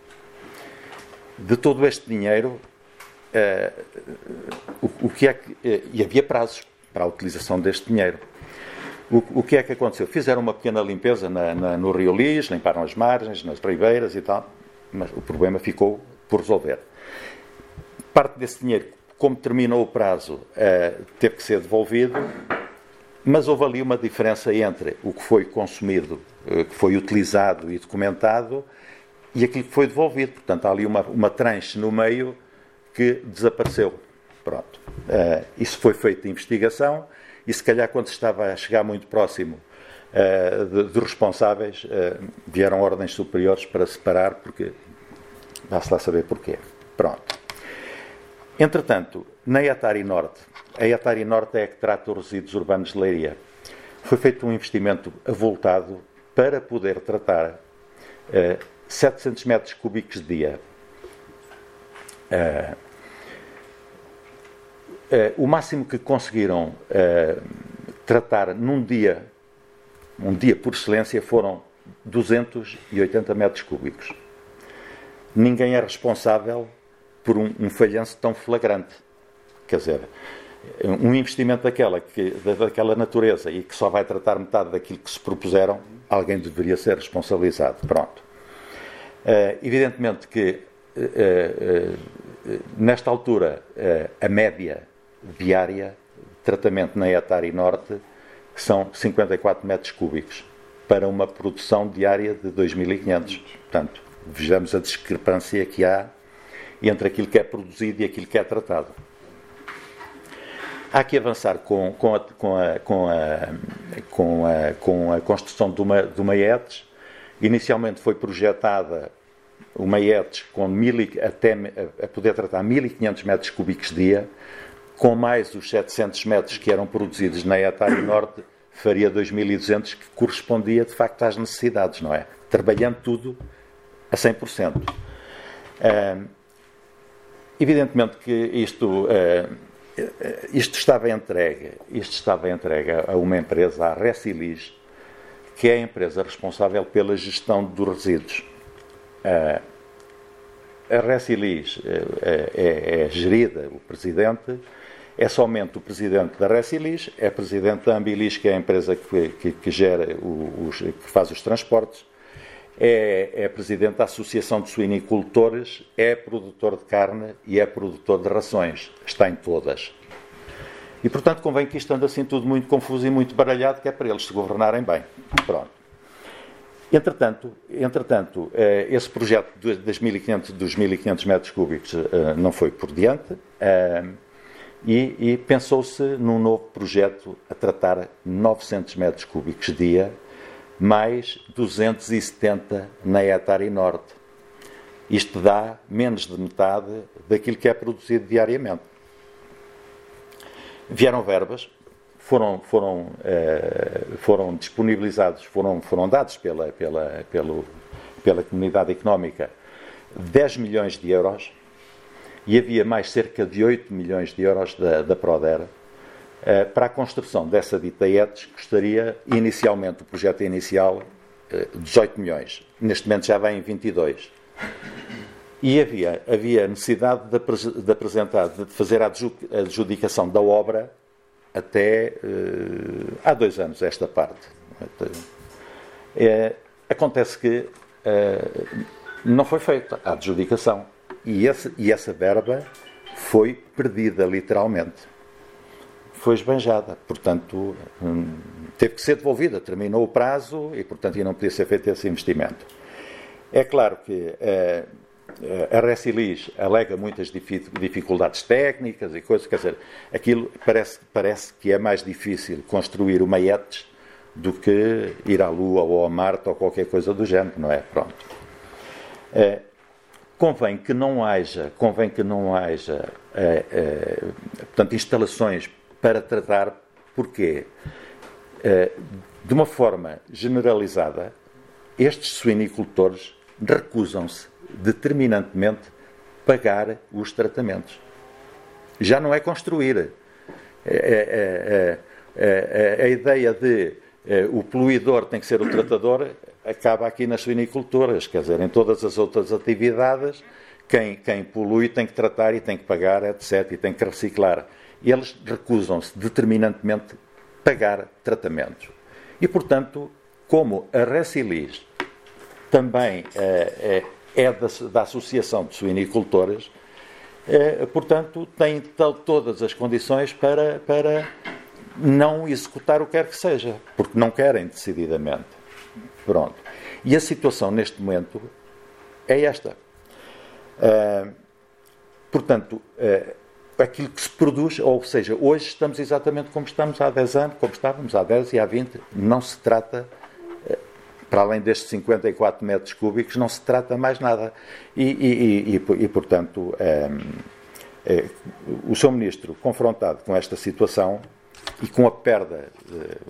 De todo este dinheiro, o, o, que é que. Uh, e havia prazos para a utilização deste dinheiro. O, o que é que aconteceu? Fizeram uma pequena limpeza na, na, no Rio Lis, limparam as margens, nas ribeiras e tal, mas o problema ficou por resolver. Parte desse dinheiro, como terminou o prazo, uh, teve que ser devolvido, mas houve ali uma diferença entre o que foi consumido eh, que foi utilizado e documentado e aquilo que foi devolvido. Portanto, há ali uma, uma tranche no meio que desapareceu. Pronto. Uh, isso foi feito de investigação e, se calhar, quando se estava a chegar muito próximo uh, de, responsáveis, uh, vieram ordens superiores para separar, porque vá-se lá saber porquê. Pronto. Entretanto, na Atari Norte, a Atari Norte é a que trata os resíduos urbanos de Leiria, foi feito um investimento avultado para poder tratar uh, 700 metros cúbicos de dia. Uh, uh, o máximo que conseguiram tratar num dia, um dia por excelência, foram 280 metros cúbicos. Ninguém é responsável por um, um falhanço tão flagrante. Quer dizer, um investimento daquela, que, daquela natureza e que só vai tratar metade daquilo que se propuseram, alguém deveria ser responsabilizado. Pronto. Evidentemente que nesta altura, a média diária de tratamento na Etari Norte são 54 metros cúbicos para uma produção diária de 2.500. Portanto, vejamos a discrepância que há entre aquilo que é produzido e aquilo que é tratado. Há que avançar com, com, a, com, a, com, a, com, a, com a construção de uma, de uma ETS. Inicialmente foi projetada uma ETS com mil, até, a poder tratar 1.500 metros cúbicos dia, com mais os 700 metros que eram produzidos na Etari Norte, faria 2.200, que correspondia de facto às necessidades, não é? Trabalhando tudo a 100%. Uh, evidentemente que isto, uh, isto estava entregue, isto estava entregue a uma empresa, a Recilis, que é a empresa responsável pela gestão dos resíduos. Uh, a Recilis é, é, é gerida, o presidente, é somente o presidente da Recilis, é presidente da Ambilis, que é a empresa que, que, que gera os, que faz os transportes, é, é, presidente da Associação de Suinicultores, é produtor de carne e é produtor de rações. Está em todas. E, portanto, convém que isto ande assim tudo muito confuso e muito baralhado, que é para eles se governarem bem. Pronto. Entretanto, entretanto eh, esse projeto dos 1.500 metros cúbicos eh, não foi por diante eh, e, e pensou-se num novo projeto a tratar 900 metros cúbicos dia mais 270 na Etari Norte. Isto dá menos de metade daquilo que é produzido diariamente. Vieram verbas, foram, foram, eh, foram disponibilizados, foram, foram dados pela, pela, pelo, pela comunidade económica 10 milhões de euros e havia mais cerca de 8 milhões de euros da, da Prodera eh, para a construção dessa dita ETS custaria inicialmente, o projeto inicial, 18 eh, milhões. Neste momento já vai em 22. E havia, havia necessidade de, de apresentar, de fazer a adjudicação da obra até uh, há dois anos, esta parte. É, acontece que uh, não foi feita a adjudicação. E, esse, e essa verba foi perdida, literalmente foi esbanjada. Portanto, hum, teve que ser devolvida. Terminou o prazo e, portanto, não podia ser feito esse investimento. É claro que eh, a Recilis alega muitas dificuldades técnicas e coisas, quer dizer, aquilo parece, parece que é mais difícil construir uma ETS do que ir à Lua ou a Marte ou qualquer coisa do género, não é? Pronto. É, convém que não haja, convém que não haja, é, é, portanto, instalações para tratar, porque, eh, de uma forma generalizada, estes suinicultores recusam-se determinantemente pagar os tratamentos. Já não é construir. É, é, é, a ideia de o poluidor tem que ser o tratador acaba aqui nas suinicultoras, quer dizer, em todas as outras atividades, quem, quem polui tem que tratar e tem que pagar, etc., e tem que reciclar eles recusam-se determinantemente pagar tratamentos. E, portanto, como a Recilis também é, é, é da, da, Associação de Suinicultores, é, portanto, tem todas as condições para, para não executar o que quer que seja, porque não querem decididamente. Pronto. E a situação neste momento é esta. Uh, portanto, uh, aquilo que se produz, ou seja, hoje estamos exatamente como estamos há 10 anos, como estávamos há 10 e há 20, não se trata, para além destes 54 metros cúbicos, não se trata mais nada. E, e, e, e portanto, é, é, o Sr. Ministro, confrontado com esta situação e com a perda,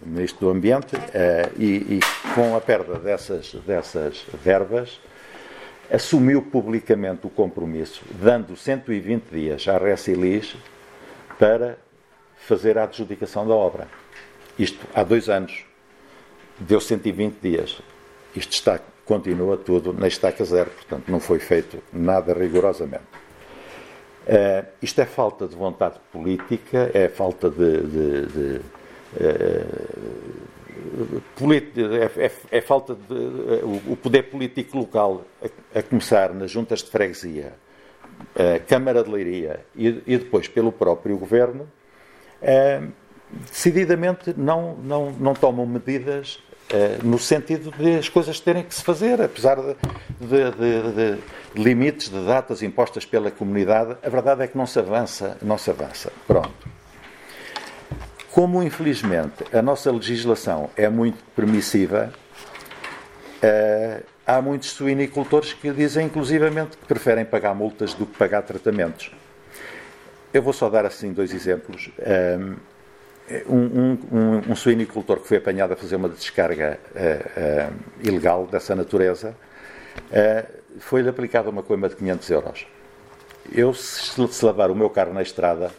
o Ministro do Ambiente, é, e, com a perda dessas, dessas verbas, assumiu publicamente o compromisso, dando 120 dias à Recilis para fazer a adjudicação da obra. Isto há dois anos. Deu 120 dias. Isto está, continua tudo na estaca zero, portanto não foi feito nada rigorosamente. Uh, isto é falta de vontade política, é falta de, de, de uh, é, é, é, falta de. O poder político local, a, a, começar nas juntas de freguesia, a Câmara de Leiria e, e depois pelo próprio Governo, decididamente não, não, não tomam medidas no sentido de as coisas terem que se fazer, apesar de, de, de, de, limites de datas impostas pela comunidade, a verdade é que não se avança, não se avança. Pronto. Como, infelizmente, a nossa legislação é muito permissiva, uh, há muitos suinicultores que dizem, inclusivamente, que preferem pagar multas do que pagar tratamentos. Eu vou só dar assim dois exemplos. Um, um, um, um suinicultor que foi apanhado a fazer uma descarga uh, uh, ilegal dessa natureza uh, foi-lhe aplicada uma coima de 500 euros. Eu, se, lavar o meu carro na estrada,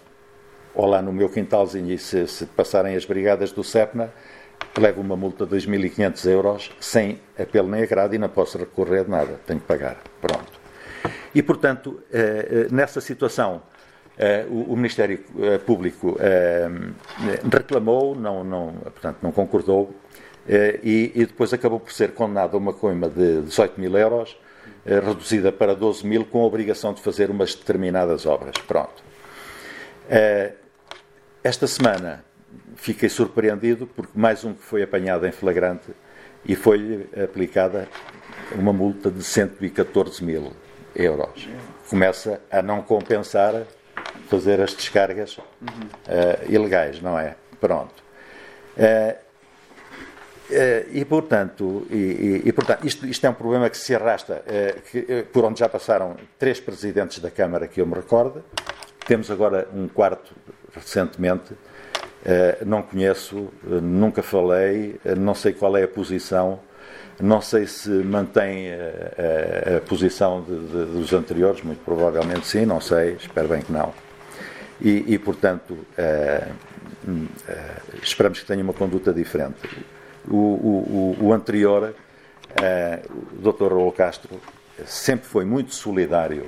ou lá no meu quintalzinho e se, se passarem as brigadas do SEPNA, levo uma multa de 2.500 euros sem apelo nem agrado e não posso recorrer de nada, tenho que pagar. Pronto. E, portanto, nessa situação, eh, o Ministério Público reclamou, não, não, portanto, não concordou, e, e depois acabou por ser condenado a uma coima de 18 mil euros, reduzida para 12 mil, com a obrigação de fazer umas determinadas obras. Pronto. Esta semana fiquei surpreendido porque mais um que foi apanhado em flagrante e foi aplicada uma multa de 114 mil euros. Começa a não compensar fazer as descargas uh, ilegais, não é? Pronto. Uh, uh, e, portanto, e, e, e, portanto isto, isto, é um problema que se arrasta, que, por onde já passaram três presidentes da Câmara que eu me recordo. Temos agora um quarto recentemente. Não conheço, nunca falei, não sei qual é a posição, não sei se mantém a posição de, de, dos anteriores, muito provavelmente sim, não sei, espero bem que não. E, e portanto, hum, esperamos que tenha uma conduta diferente. O, o, o anterior, o Dr. Raul Castro, sempre foi muito solidário,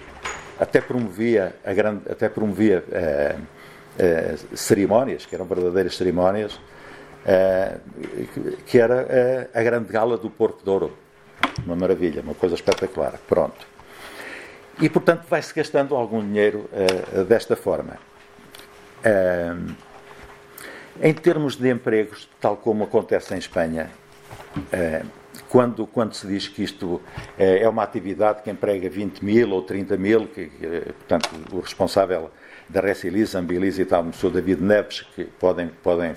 até promovia, a grande, até promovia eh, cerimónias, que eram verdadeiras cerimónias, eh, que era eh, a grande gala do Porco de Ouro. Uma maravilha, uma coisa espetacular. Pronto. E, portanto, vai-se gastando algum dinheiro desta forma. Em termos de empregos, tal como acontece em Espanha, quando, quando se diz que isto é uma atividade que emprega 20 mil ou 30 mil, que, portanto, o responsável da Recilis, Ambilis e tal, o David Neves, que podem, podem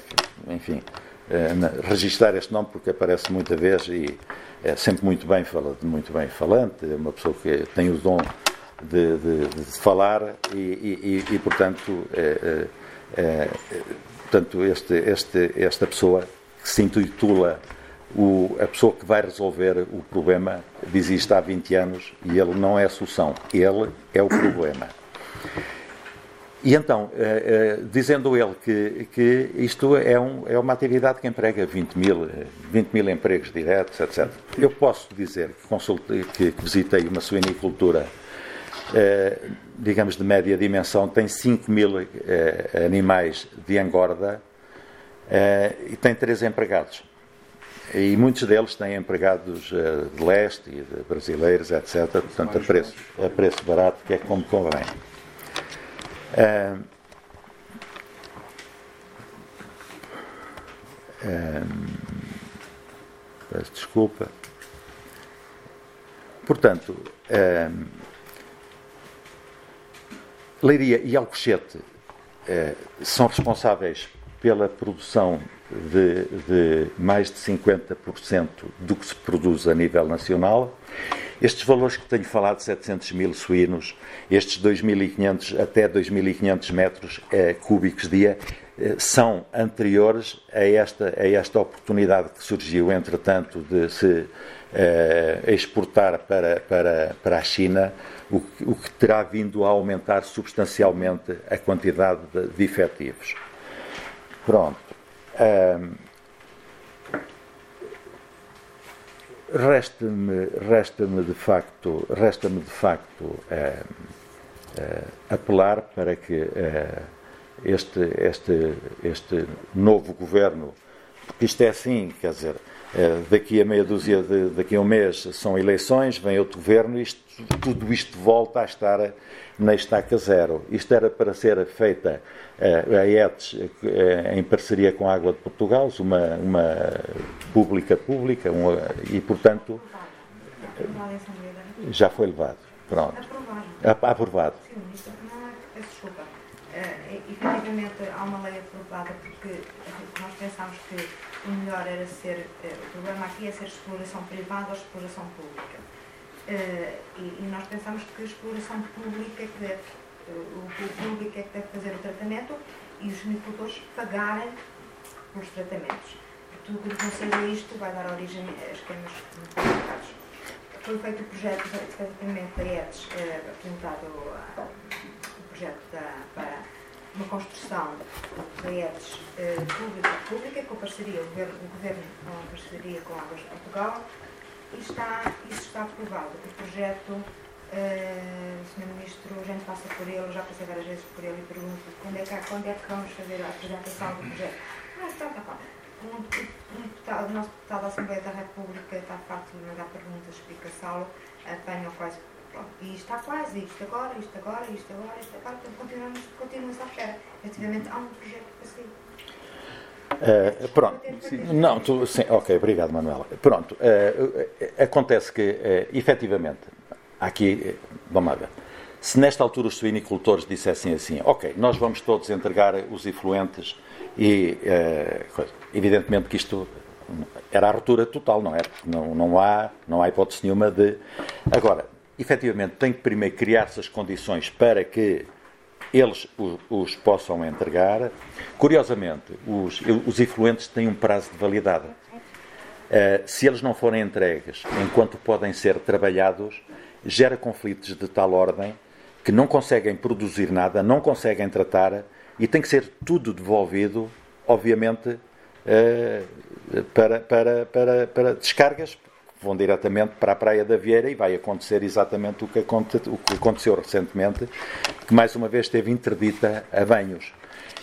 enfim, eh, registrar este nome porque aparece muita vez e é sempre muito bem, muito bem falante, é uma pessoa que tem o dom de, de, de falar e, e, e portanto, é, é, portanto este, este, esta pessoa que se intitula o, a pessoa que vai resolver o problema diz isto há 20 anos e ele não é a solução, ele é o problema. E então, eh, eh, dizendo ele que, que isto é, um, é, uma atividade que emprega 20 mil, 20 mil empregos diretos, etc. Eu posso dizer que, consultei, que, que visitei uma suinicultura, digamos, de média dimensão, tem 5 mil animais de engorda e tem três empregados. E muitos deles têm empregados de leste e de brasileiros, etc. Portanto, a preço, a preço barato, que é como convém. É, é, peço desculpa. Portanto, é, Leiria e Alcochete é, são responsáveis pela produção de, de, mais de 50% do que se produz a nível nacional. Estes valores que tenho falado, 700 mil suínos, estes 2.500 até 2.500 metros eh, cúbicos dia, eh, são anteriores a esta, a esta oportunidade que surgiu, entretanto, de se eh, exportar para, para, para a China, o, o, que terá vindo a aumentar substancialmente a quantidade de, de efetivos. Pronto. Um, Resta-me resta de facto, resta-me de facto eh, eh, apelar para que eh, este, este, este novo governo porque isto é assim, quer dizer, eh, daqui a meia dúzia, de, daqui a um mês são eleições, vem outro governo, isto, tudo isto volta a estar na estaca zero. Isto era para ser feita a ETS em parceria com a Água de Portugal, uma, uma pública pública, uma, e portanto já foi levado. Pronto. Aprovado. Aprovado. Sim, isto não peço desculpa. Uh, efetivamente há uma lei aprovada porque nós pensámos que o melhor era ser, uh, o problema aqui é ser exploração privada ou exploração pública. Uh, e, e, nós pensamos que a exploração pública é que deve, uh, o público é que deve fazer o tratamento e os agricultores pagarem pelos tratamentos. Tudo o que seja isto vai dar origem a esquemas complicados. Foi feito o projeto efetivamente da ETS, uh, apresentado o projeto da, para uma construção da ETS pública-pública com parceria, o governo, o governo com parceria com a de Portugal e está, isso está aprovado. O projeto, uh, Sr. Ministro, a gente passa por ele, já passei várias vezes por ele e pergunto quando é que, quando é que vamos fazer a apresentação do projeto. Ah, está, está, está. Um, um o nosso deputado da Assembleia da República está farto de mandar perguntas, explicação, apanham quase. Pronto, e está quase, isto agora, isto agora, isto agora, isto agora, continuamos, continuamos à espera. Efetivamente há um projeto para sair. Uh, pronto. Não, tu, sim, ok, obrigado, Manuela. Pronto. Uh, acontece que, uh, efetivamente, aqui, vamos lá ver. Se nesta altura os suinicultores dissessem assim, ok, nós vamos todos entregar os efluentes e, evidentemente que isto era a ruptura total, não é? Não, não, há, não há hipótese nenhuma de. Agora, efetivamente, tem que primeiro criar-se as condições para que eles os, os, possam entregar. Curiosamente, os, os efluentes têm um prazo de validade. Uh, se eles não forem entregues enquanto podem ser trabalhados, gera conflitos de tal ordem que não conseguem produzir nada, não conseguem tratar e tem que ser tudo devolvido, obviamente, uh, para, para, para, para descargas vão diretamente para a Praia da Vieira e vai acontecer exatamente o que, aconteceu recentemente, que mais uma vez esteve interdita a banhos.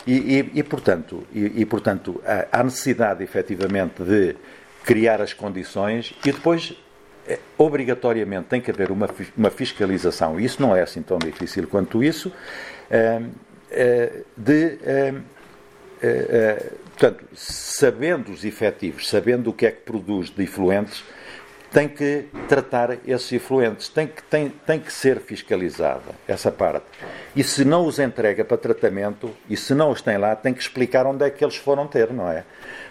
E, e, e portanto, e, e, portanto, há necessidade efetivamente de criar as condições e depois eh, obrigatoriamente tem que haver uma, uma fiscalização, e isso não é assim tão difícil quanto isso, eh, eh, de portanto, sabendo os efetivos, sabendo o que é que produz de efluentes, tem que tratar esses efluentes, tem que, tem, tem que ser fiscalizada essa parte. E se não os entrega para tratamento, e se não os tem lá, tem que explicar onde é que eles foram ter, não é?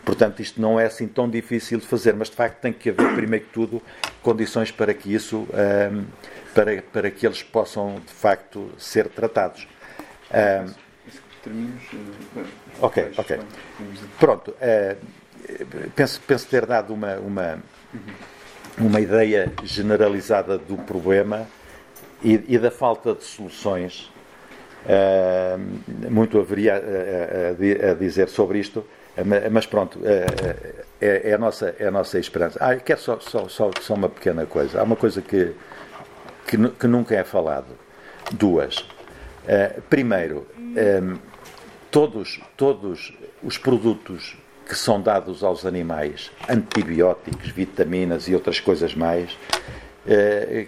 Portanto, isto não é assim tão difícil de fazer, mas de facto tem que haver, primeiro que tudo, condições para que isso, um, para, para que eles possam de facto ser tratados. Um. Ok, ok. Pronto. Uh, penso, penso ter dado uma. uma uma ideia generalizada do problema e, e da falta de soluções. Uh, muito haveria a, a, a, dizer sobre isto, mas pronto, uh, é, é, a nossa, é a nossa esperança. Ah, quero só, só, só, só uma pequena coisa. Há uma coisa que, que, que nunca é falado. Duas. Uh, primeiro, um, todos, todos os produtos que são dados aos animais, antibióticos, vitaminas e outras coisas mais, eh,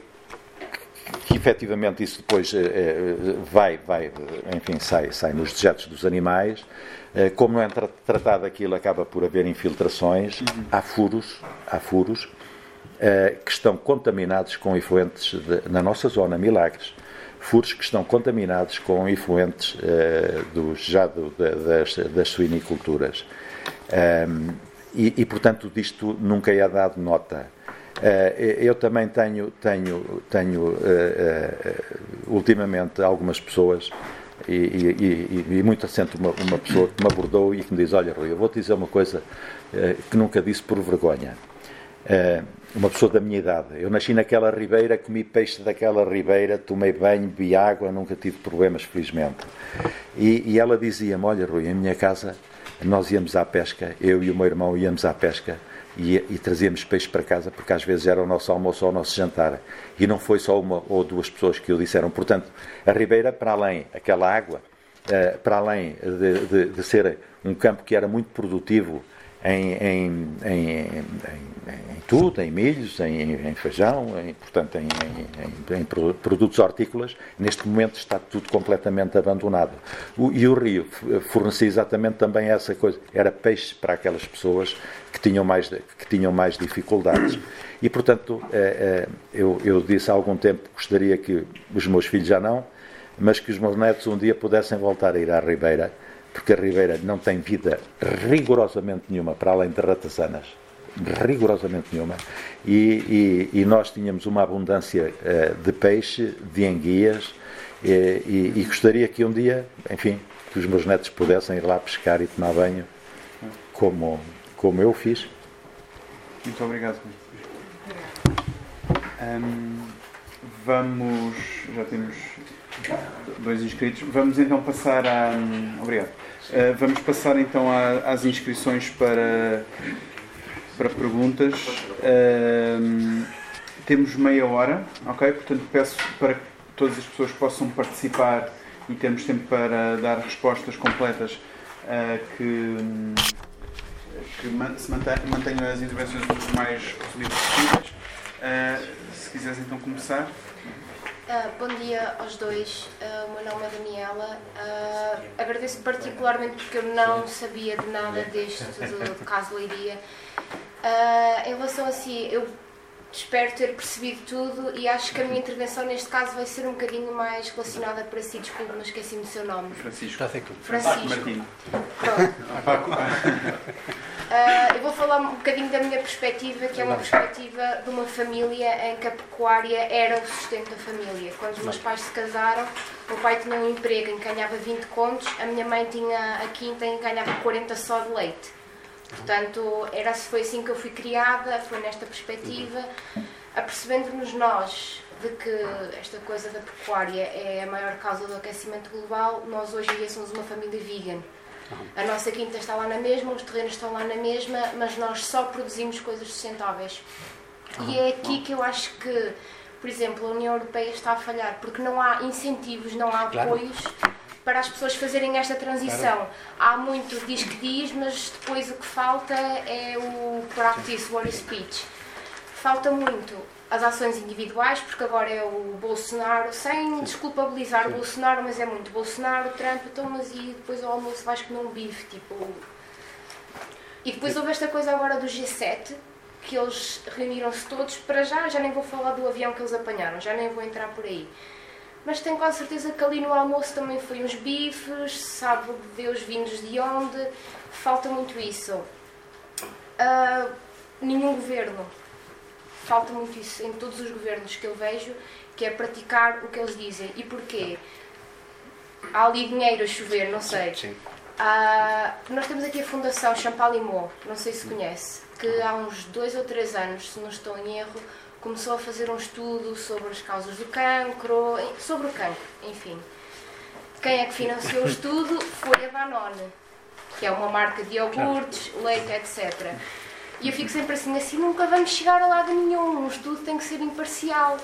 que efetivamente isso depois eh, eh, vai, vai, enfim, sai, sai nos dejetos dos animais. Como não é tratado aquilo, acaba por haver infiltrações, há furos, há furos que estão contaminados com efluentes de, na nossa zona, milagres furos que estão contaminados com efluentes dos, já do, das, das suiniculturas. Um, e, e, portanto, disto nunca é dado nota. Uh, eu também tenho, tenho, tenho uh, uh, ultimamente algumas pessoas e, e, e, muito recente uma, uma, pessoa que me abordou e que me diz: Olha, Rui, eu vou-te dizer uma coisa que nunca disse por vergonha. uma pessoa da minha idade. Eu nasci naquela ribeira, comi peixe daquela ribeira, tomei banho, bebi água, nunca tive problemas, felizmente. E ela dizia-me: Olha, Rui, em minha casa nós íamos à pesca, eu e o meu irmão íamos à pesca e, e, trazíamos peixe para casa, porque às vezes era o nosso almoço ou o nosso jantar. E não foi só uma ou duas pessoas que o disseram. Portanto, a Ribeira, para além, aquela água, uh, para além de, de, de, ser um campo que era muito produtivo em, em, em, em tudo, em milhos, em, feijão, portanto, em, produtos hortícolas. Neste momento está tudo completamente abandonado. O, e o rio fornecia exatamente também essa coisa. Era peixe para aquelas pessoas que tinham mais, que tinham mais dificuldades. E, portanto, é, é, eu, eu disse há algum tempo que gostaria que os meus filhos já não, mas que os meus netos um dia pudessem voltar a ir à Ribeira, porque a Ribeira não tem vida rigorosamente nenhuma para além de ratazanas. Rigorosamente nenhuma. E, e, e nós tínhamos uma abundância uh, de peixe, de enguias, e, e, gostaria que um dia, enfim, que os meus netos pudessem ir lá pescar e tomar banho, como, como eu fiz. Muito obrigado. Um, vamos. Já temos dois inscritos. Vamos então passar a. Obrigado. Uh, vamos passar então a, às inscrições para, para perguntas. Uh, temos meia hora, ok? Portanto, peço para que todas as pessoas possam participar e temos tempo para dar respostas completas uh, que, que se mantenham as intervenções o mais resumidas possíveis. se quiseres então começar. Uh, bom dia aos dois, uh, o meu nome é Daniela. Uh, agradeço particularmente porque eu não sabia de nada deste [LAUGHS] do, caso Leiria. em relação a si, eu espero ter percebido tudo e acho que a minha intervenção neste caso vai ser um bocadinho mais relacionada para si. Desculpe, mas esqueci-me do seu nome. Francisco. Francisco. Martins. Pronto. Uh, [LAUGHS] eu vou falar um bocadinho da minha perspectiva, que é uma perspectiva de uma família em que a pecuária era o sustento da família. Quando os meus pais se casaram, o meu pai tinha um emprego em que ganhava 20 contos, a minha mãe tinha a quinta em que ganhava 40 só de leite. Portanto, era, foi assim que eu fui criada, foi nesta perspectiva, apercebendo-nos nós de que esta coisa da pecuária é a maior causa do aquecimento global, nós hoje em dia somos uma família vegan. A nossa quinta está lá na mesma, os terrenos estão lá na mesma, mas nós só produzimos coisas sustentáveis. E é aqui que eu acho que, por exemplo, a União Europeia está a falhar, porque não há incentivos, não há apoios para as pessoas fazerem esta transição. Há muito diz que diz, mas depois o que falta é o practice what is speech. Falta muito as ações individuais, porque agora é o Bolsonaro, sem desculpabilizar Sim. o Bolsonaro, mas é muito Bolsonaro, Trump, então, mas e depois ao almoço vais comer um bife, tipo. E depois houve esta coisa agora do G7, que eles reuniram-se todos, para já, já nem vou falar do avião que eles apanharam, já nem vou entrar por aí. Mas tenho quase certeza que ali no almoço também foi uns bifes, sabe Deus vindos de onde, falta muito isso. Uh, nenhum governo falta muito isso em todos os governos que eu vejo, que é praticar o que eles dizem. E porquê? Há ali dinheiro a chover, não sei. Sim, sim. Ah, nós temos aqui a Fundação Champalimau, não sei se conhece, que há uns dois ou três anos, se não estou em erro, começou a fazer um estudo sobre as causas do cancro, sobre o cancro, enfim. Quem é que financiou o estudo foi a Danone, que é uma marca de iogurtes, leite, etc. E eu fico sempre assim, assim nunca vamos chegar a lado nenhum, um estudo tem que ser imparcial.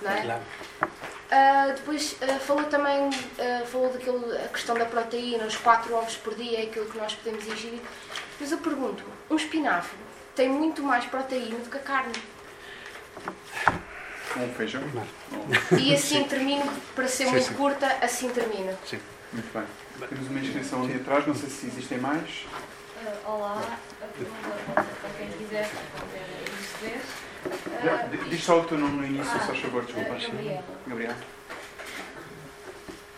Não é? Claro. Uh, depois uh, falou também uh, falou daquilo, a questão da proteína, os 4 ovos por dia é aquilo que nós podemos ingerir. Mas eu pergunto, um espinafre tem muito mais proteína do que a carne. Um feijão? E assim termino, para ser sim, muito sim. curta, assim termino. Sim. Muito bem. Temos uma inscrição ali atrás, não sei se existem mais. olá, pergunta para quem quiser responder Uh, Diz só o teu nome no início, ah, só favor, desculpa. Gabriela. Gabriela.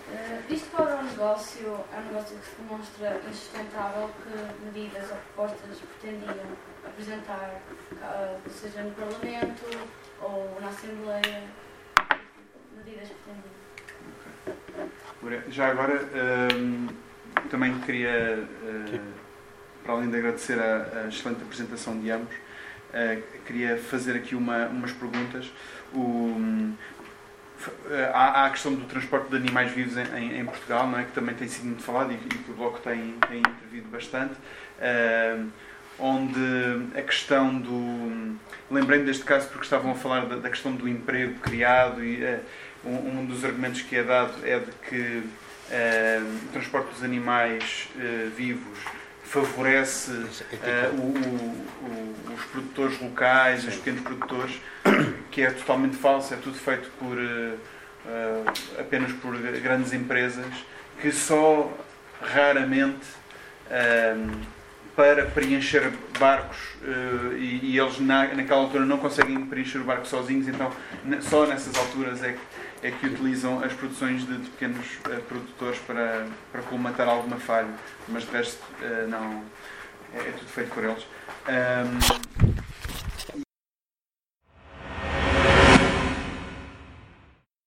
Uh, visto que o negócio é um negócio que se demonstra insustentável, que medidas ou propostas pretendiam apresentar, uh, seja no Parlamento ou na Assembleia, medidas pretendiam? Okay. Já agora, um, também queria uh, para além de agradecer a, a excelente apresentação de ambos, uh, queria fazer aqui uma, umas perguntas. O, uh, há, a questão do transporte de animais vivos em, em, Portugal, não é? que também tem sido muito falado e, e que o Bloco tem, tem intervido bastante. Uh, onde a questão do. Lembrei-me deste caso porque estavam a falar da, da questão do emprego criado e um, um, dos argumentos que é dado é de que o transporte dos animais vivos favorece uh, o, o, os produtores locais, Sim. os pequenos produtores, que é totalmente falso, é tudo feito por uh, apenas por grandes empresas que só raramente para preencher barcos uh, e, eles na, naquela altura não conseguem preencher o barco sozinhos, então só nessas alturas é que, é que utilizam as produções de, pequenos uh, produtores para, para colmatar alguma falha, mas de resto uh, não, é, é, tudo feito por eles. Um,